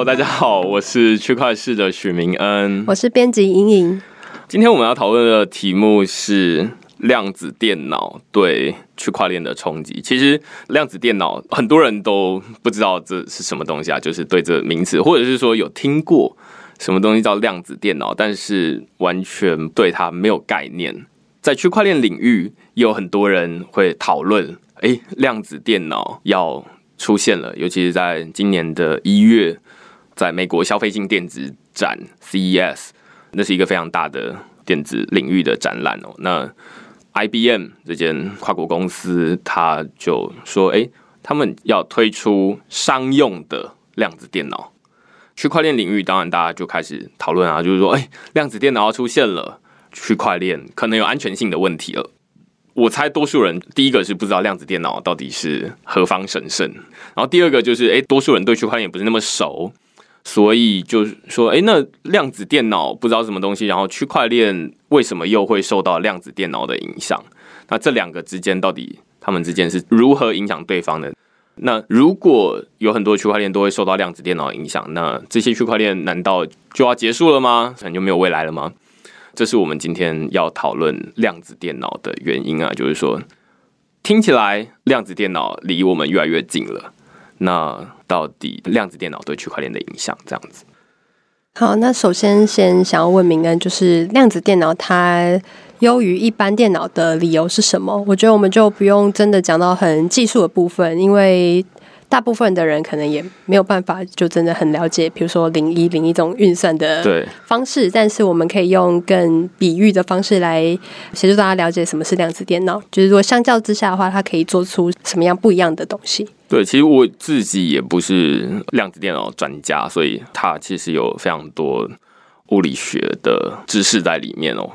Hello，大家好，我是区块市的许明恩，我是编辑莹莹。今天我们要讨论的题目是量子电脑对区块链的冲击。其实量子电脑很多人都不知道这是什么东西啊，就是对这名词，或者是说有听过什么东西叫量子电脑，但是完全对它没有概念。在区块链领域，有很多人会讨论，哎，量子电脑要出现了，尤其是在今年的一月，在美国消费性电子展 CES，那是一个非常大的电子领域的展览哦。那 IBM 这间跨国公司，他就说，哎，他们要推出商用的量子电脑。区块链领域，当然大家就开始讨论啊，就是说，哎，量子电脑要出现了。区块链可能有安全性的问题了。我猜多数人第一个是不知道量子电脑到底是何方神圣，然后第二个就是，哎，多数人对区块链也不是那么熟，所以就是说，哎，那量子电脑不知道什么东西，然后区块链为什么又会受到量子电脑的影响？那这两个之间到底他们之间是如何影响对方的？那如果有很多区块链都会受到量子电脑影响，那这些区块链难道就要结束了吗？可能就没有未来了吗？这是我们今天要讨论量子电脑的原因啊，就是说，听起来量子电脑离我们越来越近了。那到底量子电脑对区块链的影响，这样子？好，那首先先想要问明恩，就是量子电脑它优于一般电脑的理由是什么？我觉得我们就不用真的讲到很技术的部分，因为。大部分的人可能也没有办法就真的很了解，比如说零一零一种运算的方式，但是我们可以用更比喻的方式来协助大家了解什么是量子电脑。就是说，相较之下的话，它可以做出什么样不一样的东西？对，其实我自己也不是量子电脑专家，所以它其实有非常多物理学的知识在里面哦。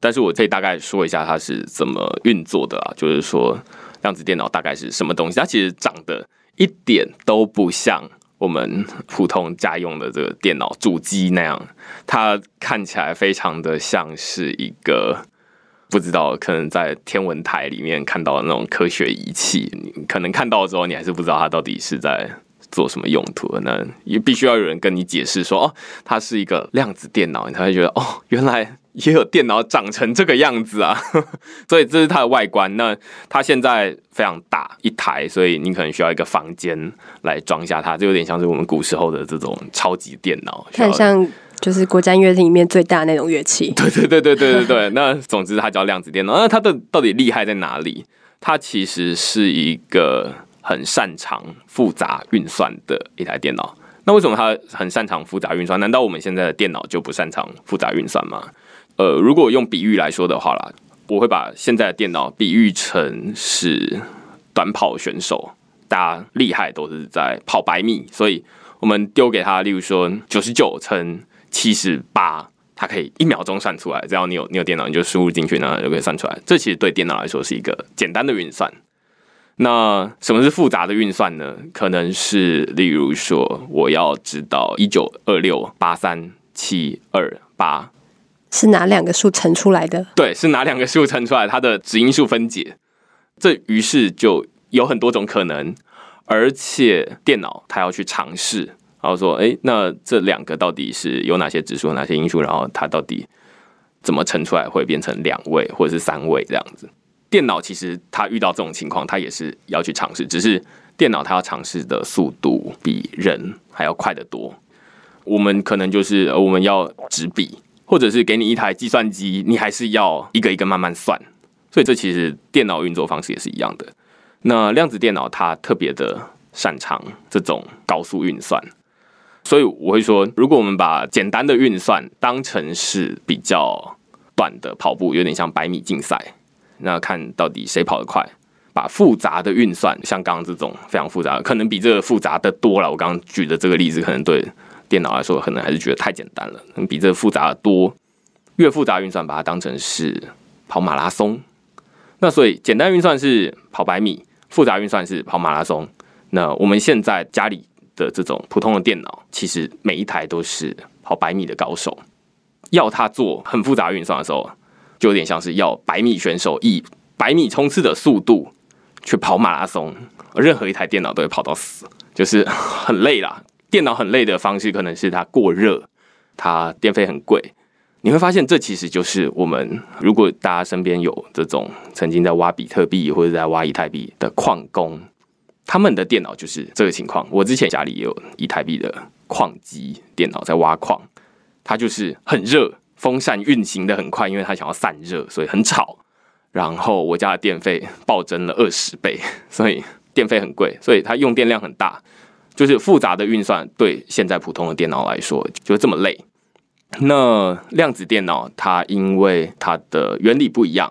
但是我可以大概说一下它是怎么运作的啊，就是说量子电脑大概是什么东西？它其实长得。一点都不像我们普通家用的这个电脑主机那样，它看起来非常的像是一个不知道可能在天文台里面看到的那种科学仪器，你可能看到之后你还是不知道它到底是在做什么用途。那也必须要有人跟你解释说，哦，它是一个量子电脑，你才会觉得哦，原来。也有电脑长成这个样子啊，所以这是它的外观。那它现在非常大一台，所以你可能需要一个房间来装下它，就有点像是我们古时候的这种超级电脑，很像就是国家乐厅里面最大那种乐器。对对对对对对对。那总之它叫量子电脑。那它的到底厉害在哪里？它其实是一个很擅长复杂运算的一台电脑。那为什么它很擅长复杂运算？难道我们现在的电脑就不擅长复杂运算吗？呃，如果用比喻来说的话啦，我会把现在的电脑比喻成是短跑选手，大家厉害都是在跑百米，所以我们丢给他，例如说九十九乘七十八，它可以一秒钟算出来。只要你有你有电脑，你就输入进去，那就可以算出来。这其实对电脑来说是一个简单的运算。那什么是复杂的运算呢？可能是例如说，我要知道一九二六八三七二八。是哪两个数乘出来的？对，是哪两个数乘出来？它的子因数分解，这于是就有很多种可能，而且电脑它要去尝试，然后说，哎，那这两个到底是有哪些指数、哪些因素？然后它到底怎么乘出来会变成两位或者是三位这样子？电脑其实它遇到这种情况，它也是要去尝试，只是电脑它要尝试的速度比人还要快得多。我们可能就是我们要纸笔。或者是给你一台计算机，你还是要一个一个慢慢算，所以这其实电脑运作方式也是一样的。那量子电脑它特别的擅长这种高速运算，所以我会说，如果我们把简单的运算当成是比较短的跑步，有点像百米竞赛，那看到底谁跑得快。把复杂的运算，像刚刚这种非常复杂，可能比这个复杂的多了。我刚刚举的这个例子，可能对。电脑来说，可能还是觉得太简单了，比这复杂的多。越复杂运算，把它当成是跑马拉松。那所以，简单运算是跑百米，复杂运算是跑马拉松。那我们现在家里的这种普通的电脑，其实每一台都是跑百米的高手。要他做很复杂运算的时候，就有点像是要百米选手以百米冲刺的速度去跑马拉松。任何一台电脑都会跑到死，就是很累啦。电脑很累的方式，可能是它过热，它电费很贵。你会发现，这其实就是我们如果大家身边有这种曾经在挖比特币或者在挖以太币的矿工，他们的电脑就是这个情况。我之前家里也有以太币的矿机电脑在挖矿，它就是很热，风扇运行的很快，因为它想要散热，所以很吵。然后我家的电费暴增了二十倍，所以电费很贵，所以它用电量很大，就是复杂的运算对现在普通的电脑来说就这么累。那量子电脑它因为它的原理不一样，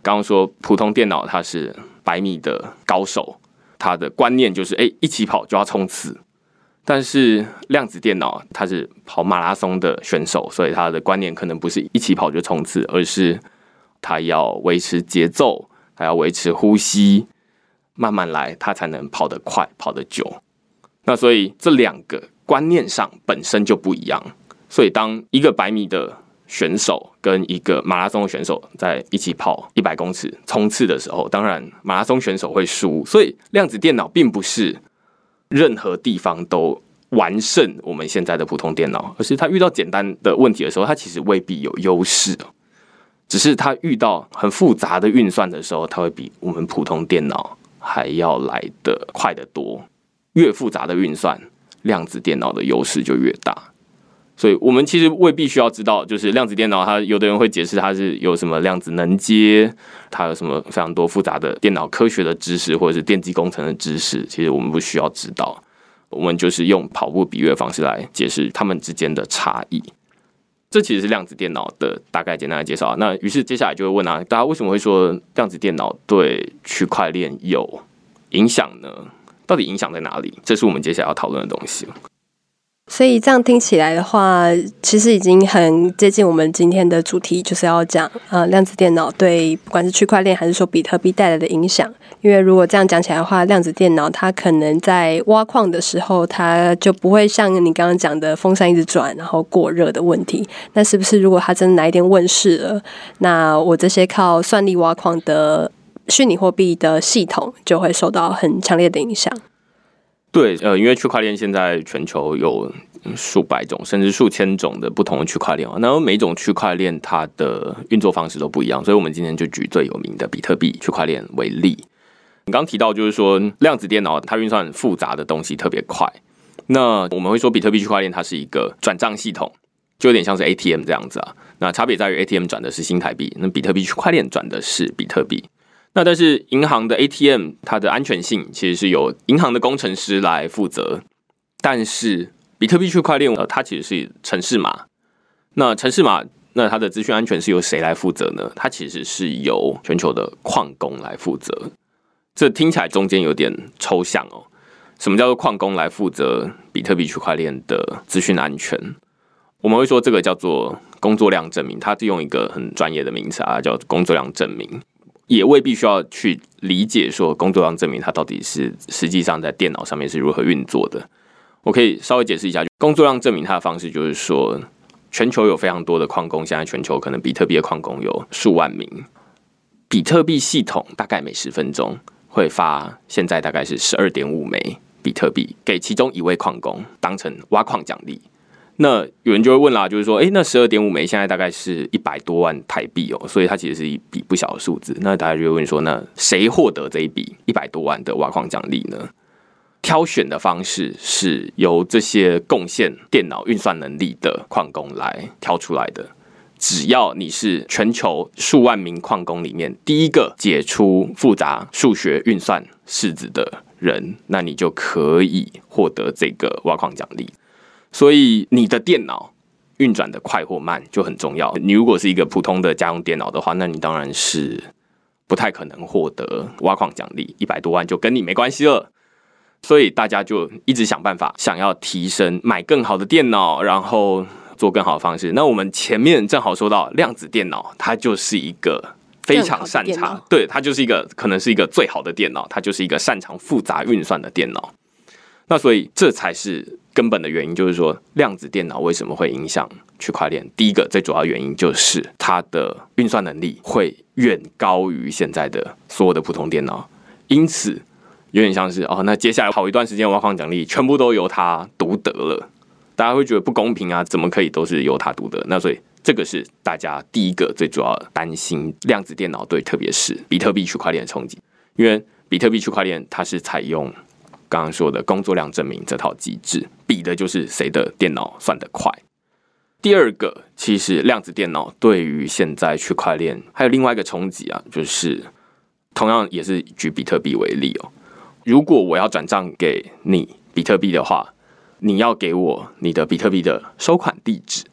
刚刚说普通电脑它是百米的高手，它的观念就是哎一起跑就要冲刺，但是量子电脑它是跑马拉松的选手，所以它的观念可能不是一起跑就冲刺，而是它要维持节奏，它要维持呼吸，慢慢来，它才能跑得快，跑得久。那所以这两个观念上本身就不一样。所以，当一个百米的选手跟一个马拉松的选手在一起跑一百公尺冲刺的时候，当然马拉松选手会输。所以，量子电脑并不是任何地方都完胜我们现在的普通电脑，而是它遇到简单的问题的时候，它其实未必有优势。只是它遇到很复杂的运算的时候，它会比我们普通电脑还要来得快得多。越复杂的运算，量子电脑的优势就越大。所以我们其实未必需要知道，就是量子电脑，它有的人会解释它是有什么量子能接，它有什么非常多复杂的电脑科学的知识，或者是电机工程的知识。其实我们不需要知道，我们就是用跑步比喻的方式来解释它们之间的差异。这其实是量子电脑的大概简单的介绍。那于是接下来就会问啊，大家为什么会说量子电脑对区块链有影响呢？到底影响在哪里？这是我们接下来要讨论的东西。所以这样听起来的话，其实已经很接近我们今天的主题，就是要讲呃量子电脑对不管是区块链还是说比特币带来的影响。因为如果这样讲起来的话，量子电脑它可能在挖矿的时候，它就不会像你刚刚讲的风扇一直转然后过热的问题。那是不是如果它真的哪一天问世了，那我这些靠算力挖矿的虚拟货币的系统就会受到很强烈的影响？对，呃，因为区块链现在全球有数百种甚至数千种的不同的区块链啊，那每种区块链它的运作方式都不一样，所以我们今天就举最有名的比特币区块链为例。你刚提到就是说量子电脑它运算复杂的东西特别快，那我们会说比特币区块链它是一个转账系统，就有点像是 ATM 这样子啊。那差别在于 ATM 转的是新台币，那比特币区块链转的是比特币。那但是银行的 ATM 它的安全性其实是由银行的工程师来负责，但是比特币区块链呃它其实是城市码，那城市码那它的资讯安全是由谁来负责呢？它其实是由全球的矿工来负责。这听起来中间有点抽象哦。什么叫做矿工来负责比特币区块链的资讯安全？我们会说这个叫做工作量证明，它是用一个很专业的名词啊，叫工作量证明。也未必需要去理解说工作量证明它到底是实际上在电脑上面是如何运作的。我可以稍微解释一下，工作量证明它的方式就是说，全球有非常多的矿工，现在全球可能比特币的矿工有数万名，比特币系统大概每十分钟会发，现在大概是十二点五枚比特币给其中一位矿工当成挖矿奖励。那有人就会问啦，就是说，哎，那十二点五枚现在大概是一百多万台币哦，所以它其实是一笔不小的数字。那大家就会问说，那谁获得这一笔一百多万的挖矿奖励呢？挑选的方式是由这些贡献电脑运算能力的矿工来挑出来的。只要你是全球数万名矿工里面第一个解出复杂数学运算式子的人，那你就可以获得这个挖矿奖励。所以你的电脑运转的快或慢就很重要。你如果是一个普通的家用电脑的话，那你当然是不太可能获得挖矿奖励，一百多万就跟你没关系了。所以大家就一直想办法，想要提升，买更好的电脑，然后做更好的方式。那我们前面正好说到量子电脑，它就是一个非常擅长，对，它就是一个可能是一个最好的电脑，它就是一个擅长复杂运算的电脑。那所以这才是。根本的原因就是说，量子电脑为什么会影响区块链？第一个最主要原因就是它的运算能力会远高于现在的所有的普通电脑，因此有点像是哦，那接下来好一段时间挖矿奖励全部都由他独得了，大家会觉得不公平啊？怎么可以都是由他独得？那所以这个是大家第一个最主要担心量子电脑对，特别是比特币区块链的冲击，因为比特币区块链它是采用刚刚说的工作量证明这套机制，比的就是谁的电脑算得快。第二个，其实量子电脑对于现在区块链还有另外一个冲击啊，就是同样也是举比特币为例哦。如果我要转账给你比特币的话，你要给我你的比特币的收款地址。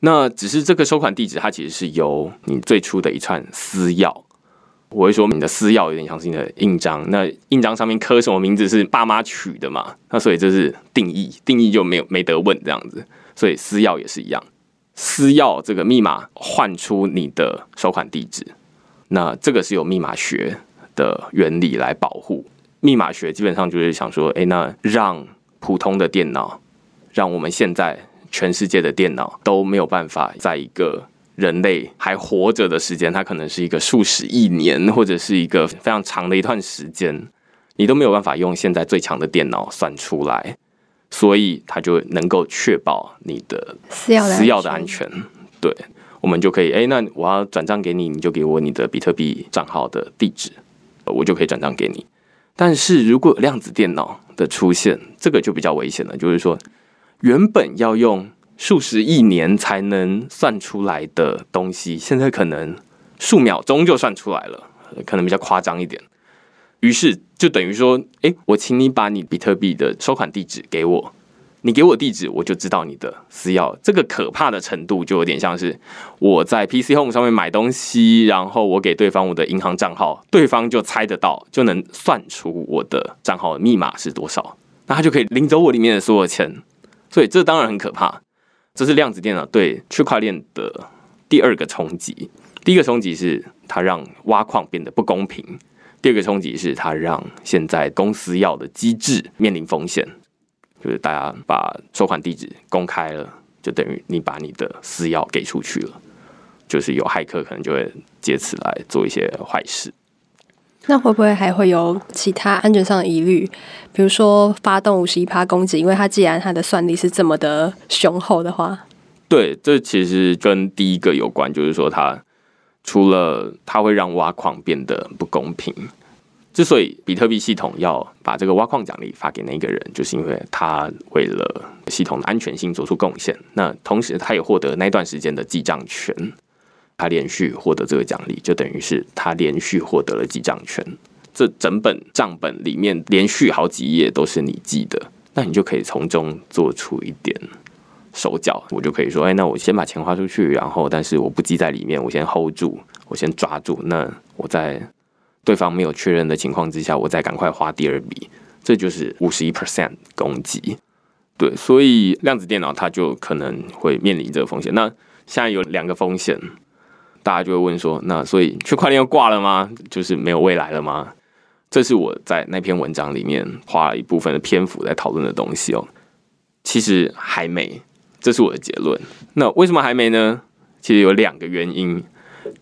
那只是这个收款地址，它其实是由你最初的一串私钥。我会说你的私钥有点像是你的印章，那印章上面刻什么名字是爸妈取的嘛？那所以这是定义，定义就没有没得问这样子。所以私钥也是一样，私钥这个密码换出你的收款地址，那这个是有密码学的原理来保护。密码学基本上就是想说，哎，那让普通的电脑，让我们现在全世界的电脑都没有办法在一个人类还活着的时间，它可能是一个数十亿年，或者是一个非常长的一段时间，你都没有办法用现在最强的电脑算出来。所以它就能够确保你的私钥私钥的安全。对，我们就可以，哎，那我要转账给你，你就给我你的比特币账号的地址，我就可以转账给你。但是如果量子电脑的出现，这个就比较危险了。就是说，原本要用数十亿年才能算出来的东西，现在可能数秒钟就算出来了，可能比较夸张一点。于是就等于说，哎，我请你把你比特币的收款地址给我，你给我地址，我就知道你的私钥。这个可怕的程度就有点像是我在 PC Home 上面买东西，然后我给对方我的银行账号，对方就猜得到，就能算出我的账号的密码是多少，那他就可以领走我里面的所有钱。所以这当然很可怕。这是量子电脑对区块链的第二个冲击。第一个冲击是它让挖矿变得不公平。第二个冲击是，它让现在公司要的机制面临风险，就是大家把收款地址公开了，就等于你把你的私钥给出去了，就是有骇客可能就会借此来做一些坏事。那会不会还会有其他安全上的疑虑？比如说发动五十一趴攻击，因为它既然它的算力是这么的雄厚的话，对，这其实跟第一个有关，就是说它。除了它会让挖矿变得不公平，之所以比特币系统要把这个挖矿奖励发给那个人，就是因为他为了系统的安全性做出贡献。那同时，他也获得那段时间的记账权。他连续获得这个奖励，就等于是他连续获得了记账权。这整本账本里面连续好几页都是你记的，那你就可以从中做出一点。手脚，我就可以说，哎，那我先把钱花出去，然后，但是我不记在里面，我先 hold 住，我先抓住。那我在对方没有确认的情况之下，我再赶快花第二笔，这就是五十一 percent 攻击。对，所以量子电脑它就可能会面临这个风险。那现在有两个风险，大家就会问说，那所以区块链要挂了吗？就是没有未来了吗？这是我在那篇文章里面花了一部分的篇幅在讨论的东西哦。其实还没。这是我的结论。那为什么还没呢？其实有两个原因。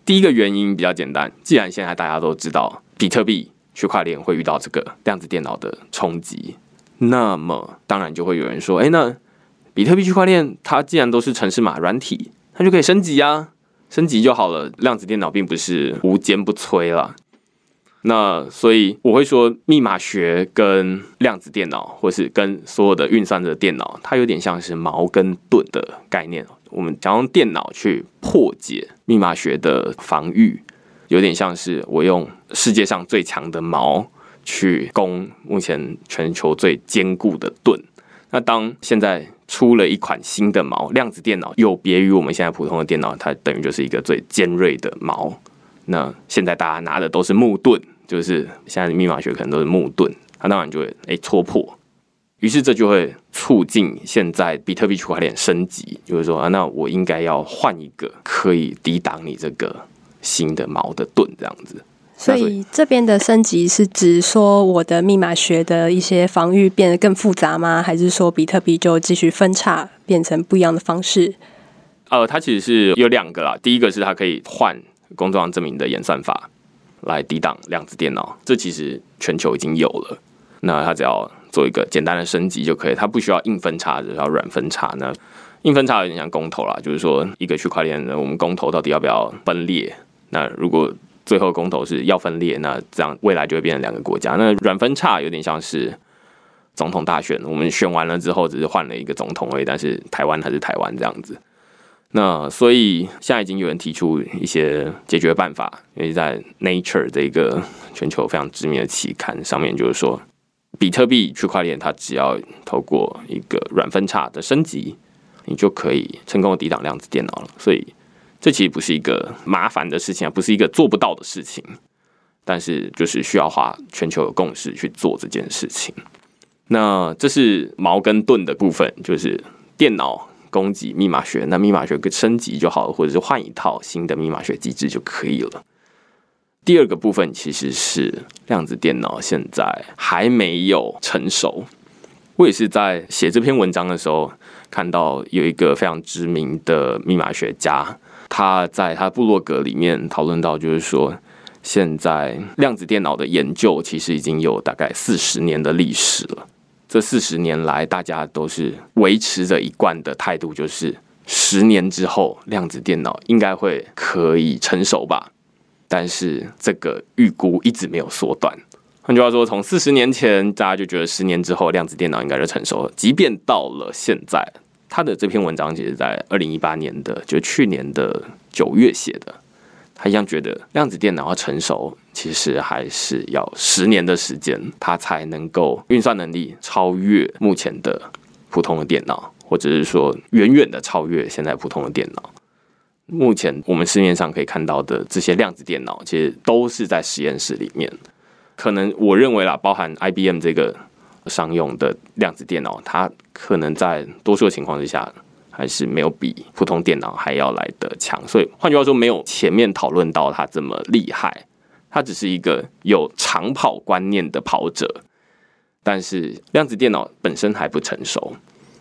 第一个原因比较简单，既然现在大家都知道比特币区块链会遇到这个量子电脑的冲击，那么当然就会有人说：“哎，那比特币区块链它既然都是城市码软体，它就可以升级啊，升级就好了。量子电脑并不是无坚不摧了。”那所以我会说，密码学跟量子电脑，或是跟所有的运算的电脑，它有点像是矛跟盾的概念。我们想用电脑去破解密码学的防御，有点像是我用世界上最强的矛去攻目前全球最坚固的盾。那当现在出了一款新的矛，量子电脑有别于我们现在普通的电脑，它等于就是一个最尖锐的矛。那现在大家拿的都是木盾，就是现在的密码学可能都是木盾，它当然就会诶戳破，于是这就会促进现在比特币区块链升级，就是说啊，那我应该要换一个可以抵挡你这个新的矛的盾这样子。所以这边的升级是指说我的密码学的一些防御变得更复杂吗？还是说比特币就继续分叉变成不一样的方式？呃，它其实是有两个啦，第一个是它可以换。工作上证明的演算法来抵挡量子电脑，这其实全球已经有了。那它只要做一个简单的升级就可以，它不需要硬分叉，只要软分叉。那硬分叉有点像公投啦，就是说一个区块链的我们公投到底要不要分裂？那如果最后公投是要分裂，那这样未来就会变成两个国家。那软分叉有点像是总统大选，我们选完了之后只是换了一个总统而已，但是台湾还是台湾这样子。那所以现在已经有人提出一些解决办法，因为在 Nature 这个全球非常知名的期刊上面，就是说比特币区块链它只要透过一个软分叉的升级，你就可以成功抵挡量子电脑了。所以这其实不是一个麻烦的事情啊，不是一个做不到的事情，但是就是需要花全球的共识去做这件事情。那这是矛跟盾的部分，就是电脑。供给密码学，那密码学升级就好了，或者是换一套新的密码学机制就可以了。第二个部分其实是量子电脑现在还没有成熟。我也是在写这篇文章的时候看到有一个非常知名的密码学家，他在他部落格里面讨论到，就是说现在量子电脑的研究其实已经有大概四十年的历史了。这四十年来，大家都是维持着一贯的态度，就是十年之后量子电脑应该会可以成熟吧。但是这个预估一直没有缩短。换句话说，从四十年前大家就觉得十年之后量子电脑应该是成熟了，即便到了现在，他的这篇文章其实在二零一八年的，就去年的九月写的。他一样觉得量子电脑要成熟，其实还是要十年的时间，它才能够运算能力超越目前的普通的电脑，或者是说远远的超越现在普通的电脑。目前我们市面上可以看到的这些量子电脑，其实都是在实验室里面。可能我认为啦，包含 IBM 这个商用的量子电脑，它可能在多数的情况之下。还是没有比普通电脑还要来的强，所以换句话说，没有前面讨论到它这么厉害。它只是一个有长跑观念的跑者，但是量子电脑本身还不成熟。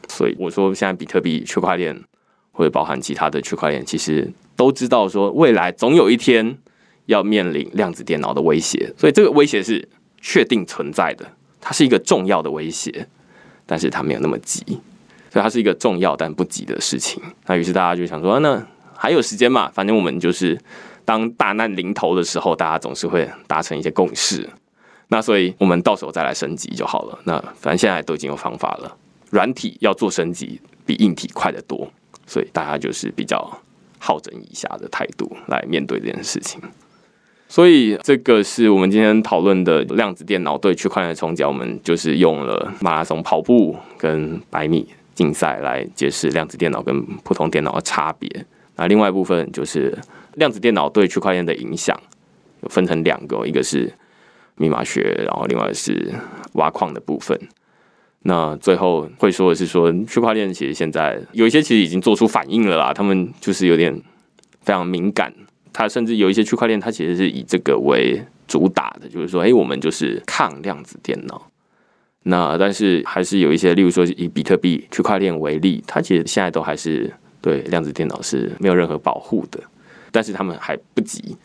所以我说，现在比特币区块链或者包含其他的区块链，其实都知道说，未来总有一天要面临量子电脑的威胁。所以这个威胁是确定存在的，它是一个重要的威胁，但是它没有那么急。所以它是一个重要但不急的事情。那于是大家就想说，那还有时间嘛？反正我们就是当大难临头的时候，大家总是会达成一些共识。那所以我们到时候再来升级就好了。那反正现在都已经有方法了，软体要做升级比硬体快得多，所以大家就是比较好整以暇的态度来面对这件事情。所以这个是我们今天讨论的量子电脑对区块链的冲击。我们就是用了马拉松跑步跟百米。竞赛来解释量子电脑跟普通电脑的差别。那另外一部分就是量子电脑对区块链的影响，分成两个，一个是密码学，然后另外是挖矿的部分。那最后会说的是说，区块链其实现在有一些其实已经做出反应了啦，他们就是有点非常敏感，它甚至有一些区块链，它其实是以这个为主打的，就是说，哎，我们就是抗量子电脑。那但是还是有一些，例如说以比特币区块链为例，它其实现在都还是对量子电脑是没有任何保护的，但是他们还不急。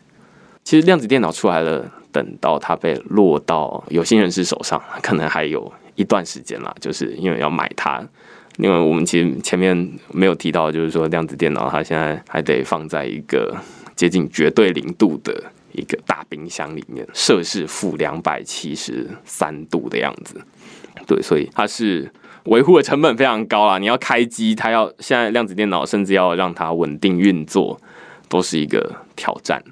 其实量子电脑出来了，等到它被落到有心人士手上，可能还有一段时间啦，就是因为要买它。因为我们其实前面没有提到，就是说量子电脑它现在还得放在一个接近绝对零度的一个大冰箱里面，摄氏负两百七十三度的样子。对，所以它是维护的成本非常高啊。你要开机，它要现在量子电脑甚至要让它稳定运作，都是一个挑战。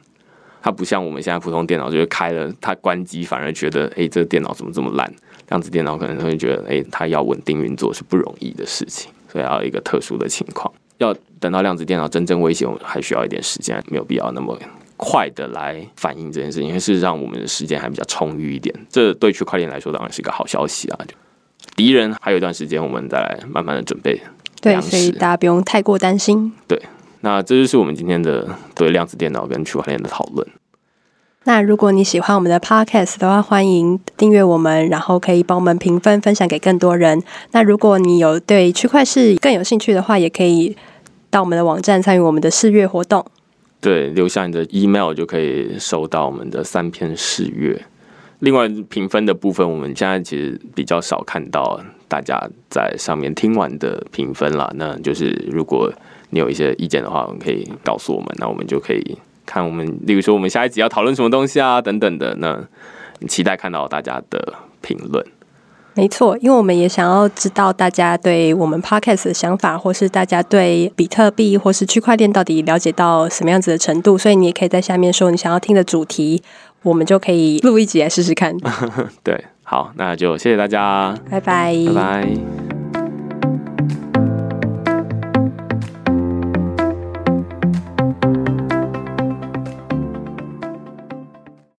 它不像我们现在普通电脑，就是开了它关机，反而觉得哎，这个电脑怎么这么烂？量子电脑可能会觉得哎，它要稳定运作是不容易的事情，所以要一个特殊的情况。要等到量子电脑真正威胁，我们还需要一点时间，没有必要那么快的来反映这件事情。因为事实上，我们的时间还比较充裕一点，这对区块链来说当然是一个好消息啊。敌人还有一段时间，我们再来慢慢的准备。对，所以大家不用太过担心。对，那这就是我们今天的对量子电脑跟区块链的讨论。那如果你喜欢我们的 podcast 的话，欢迎订阅我们，然后可以帮我们评分，分享给更多人。那如果你有对区块链更有兴趣的话，也可以到我们的网站参与我们的试阅活动。对，留下你的 email 就可以收到我们的三篇试阅。另外评分的部分，我们现在其实比较少看到大家在上面听完的评分啦。那就是如果你有一些意见的话，我们可以告诉我们，那我们就可以看我们，例如说我们下一集要讨论什么东西啊，等等的。那期待看到大家的评论。没错，因为我们也想要知道大家对我们 podcast 的想法，或是大家对比特币或是区块链到底了解到什么样子的程度，所以你也可以在下面说你想要听的主题，我们就可以录一集来试试看。对，好，那就谢谢大家，拜拜，拜拜。